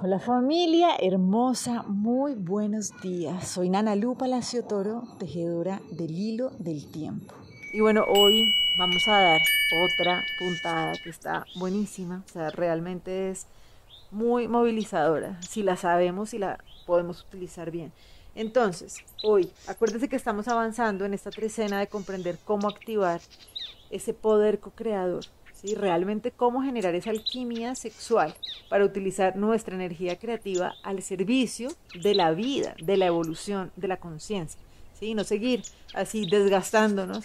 Hola familia hermosa, muy buenos días. Soy Nana Lu Palacio Toro, tejedora del hilo del tiempo. Y bueno, hoy vamos a dar otra puntada que está buenísima, o sea, realmente es muy movilizadora, si la sabemos y la podemos utilizar bien. Entonces, hoy, acuérdense que estamos avanzando en esta trecena de comprender cómo activar ese poder co-creador realmente cómo generar esa alquimia sexual para utilizar nuestra energía creativa al servicio de la vida, de la evolución, de la conciencia. ¿sí? No seguir así desgastándonos,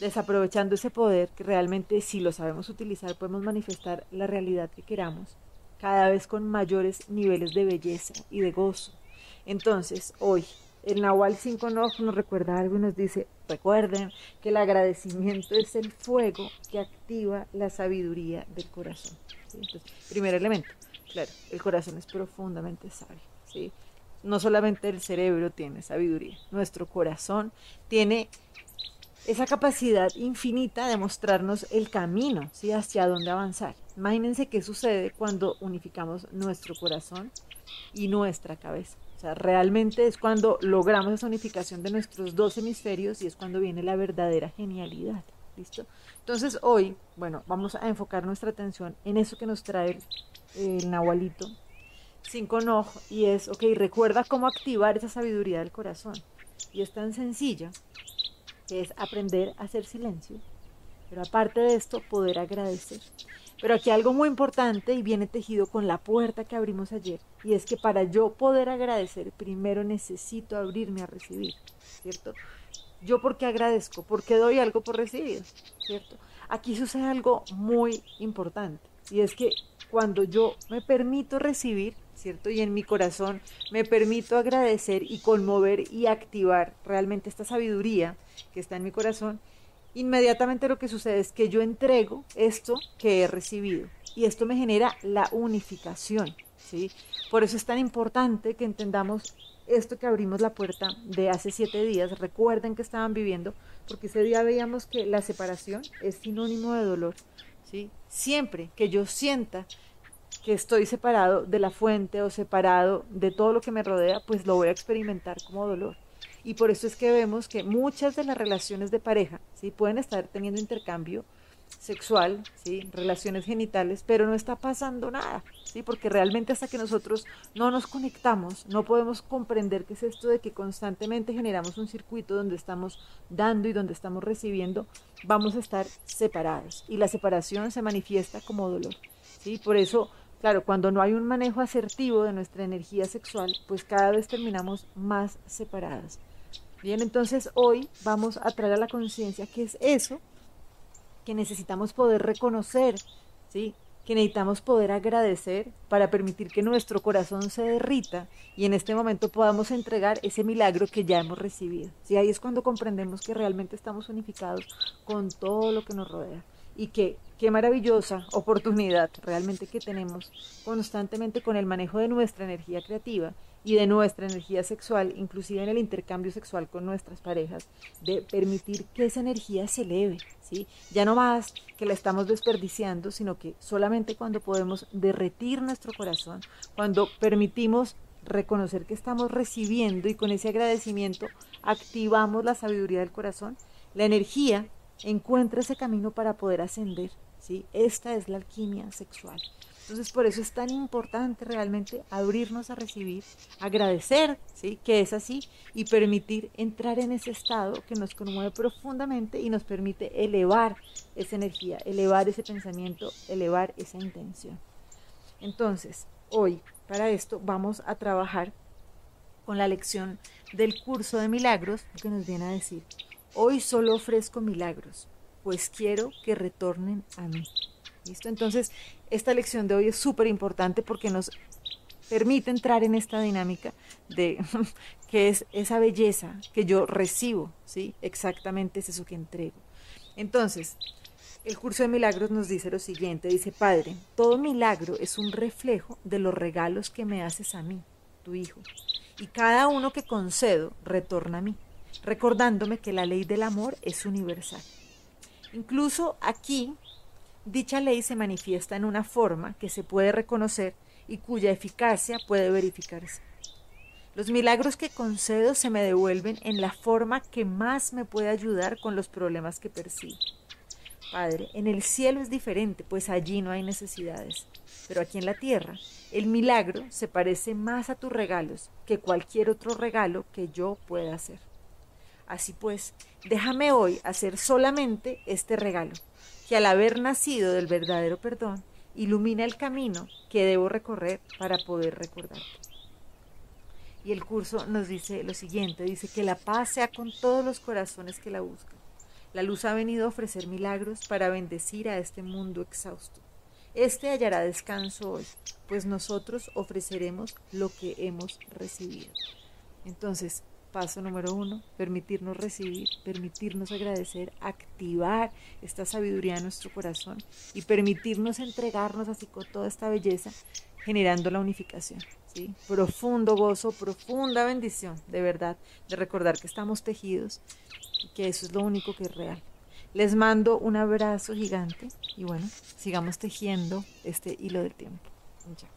desaprovechando ese poder que realmente si lo sabemos utilizar podemos manifestar la realidad que queramos, cada vez con mayores niveles de belleza y de gozo. Entonces, hoy, el Nahual 5 nos recuerda algo y nos dice, recuerden que el agradecimiento es el fuego que activa la sabiduría del corazón. Entonces, primer elemento, claro, el corazón es profundamente sabio. No solamente el cerebro tiene sabiduría, nuestro corazón tiene esa capacidad infinita de mostrarnos el camino ¿sí? hacia dónde avanzar. Imagínense qué sucede cuando unificamos nuestro corazón y nuestra cabeza. O sea, realmente es cuando logramos esa unificación de nuestros dos hemisferios y es cuando viene la verdadera genialidad. ¿Listo? Entonces hoy, bueno, vamos a enfocar nuestra atención en eso que nos trae el, Nahualito cinco no y es, ok, recuerda cómo activar esa sabiduría del corazón. Y es tan sencilla que es aprender a hacer silencio, pero aparte de esto, poder agradecer. Pero aquí algo muy importante y viene tejido con la puerta que abrimos ayer, y es que para yo poder agradecer, primero necesito abrirme a recibir, ¿cierto? Yo porque agradezco, porque doy algo por recibido, ¿cierto? Aquí sucede algo muy importante, y es que cuando yo me permito recibir, ¿cierto? Y en mi corazón me permito agradecer y conmover y activar realmente esta sabiduría que está en mi corazón, inmediatamente lo que sucede es que yo entrego esto que he recibido y esto me genera la unificación, ¿sí? Por eso es tan importante que entendamos esto que abrimos la puerta de hace siete días, recuerden que estaban viviendo, porque ese día veíamos que la separación es sinónimo de dolor, ¿sí? Siempre que yo sienta que estoy separado de la fuente o separado de todo lo que me rodea, pues lo voy a experimentar como dolor. Y por eso es que vemos que muchas de las relaciones de pareja ¿sí? pueden estar teniendo intercambio sexual, ¿sí? relaciones genitales, pero no está pasando nada, ¿sí? porque realmente hasta que nosotros no nos conectamos, no podemos comprender qué es esto de que constantemente generamos un circuito donde estamos dando y donde estamos recibiendo, vamos a estar separados y la separación se manifiesta como dolor. ¿sí? Por eso, claro, cuando no hay un manejo asertivo de nuestra energía sexual, pues cada vez terminamos más separadas. Bien, entonces hoy vamos a traer a la conciencia que es eso que necesitamos poder reconocer, ¿sí? que necesitamos poder agradecer para permitir que nuestro corazón se derrita y en este momento podamos entregar ese milagro que ya hemos recibido. ¿sí? Ahí es cuando comprendemos que realmente estamos unificados con todo lo que nos rodea y que qué maravillosa oportunidad realmente que tenemos constantemente con el manejo de nuestra energía creativa y de nuestra energía sexual, inclusive en el intercambio sexual con nuestras parejas, de permitir que esa energía se eleve, ¿sí? Ya no más que la estamos desperdiciando, sino que solamente cuando podemos derretir nuestro corazón, cuando permitimos reconocer que estamos recibiendo y con ese agradecimiento activamos la sabiduría del corazón, la energía encuentra ese camino para poder ascender, ¿sí? Esta es la alquimia sexual. Entonces, por eso es tan importante realmente abrirnos a recibir, agradecer, ¿sí? Que es así y permitir entrar en ese estado que nos conmueve profundamente y nos permite elevar esa energía, elevar ese pensamiento, elevar esa intención. Entonces, hoy, para esto, vamos a trabajar con la lección del curso de milagros que nos viene a decir, hoy solo ofrezco milagros, pues quiero que retornen a mí. ¿Listo? Entonces, esta lección de hoy es súper importante porque nos permite entrar en esta dinámica de que es esa belleza que yo recibo, ¿sí? Exactamente es eso que entrego. Entonces, el curso de milagros nos dice lo siguiente, dice, Padre, todo milagro es un reflejo de los regalos que me haces a mí, tu Hijo, y cada uno que concedo retorna a mí, recordándome que la ley del amor es universal. Incluso aquí Dicha ley se manifiesta en una forma que se puede reconocer y cuya eficacia puede verificarse. Los milagros que concedo se me devuelven en la forma que más me puede ayudar con los problemas que percibo. Padre, en el cielo es diferente, pues allí no hay necesidades. Pero aquí en la tierra, el milagro se parece más a tus regalos que cualquier otro regalo que yo pueda hacer. Así pues, déjame hoy hacer solamente este regalo, que al haber nacido del verdadero perdón, ilumina el camino que debo recorrer para poder recordarte. Y el curso nos dice lo siguiente, dice que la paz sea con todos los corazones que la buscan. La luz ha venido a ofrecer milagros para bendecir a este mundo exhausto. Este hallará descanso hoy, pues nosotros ofreceremos lo que hemos recibido. Entonces, paso número uno, permitirnos recibir, permitirnos agradecer, activar esta sabiduría en nuestro corazón y permitirnos entregarnos así con toda esta belleza, generando la unificación. ¿sí? Profundo gozo, profunda bendición, de verdad, de recordar que estamos tejidos y que eso es lo único que es real. Les mando un abrazo gigante y bueno, sigamos tejiendo este hilo del tiempo. Chao.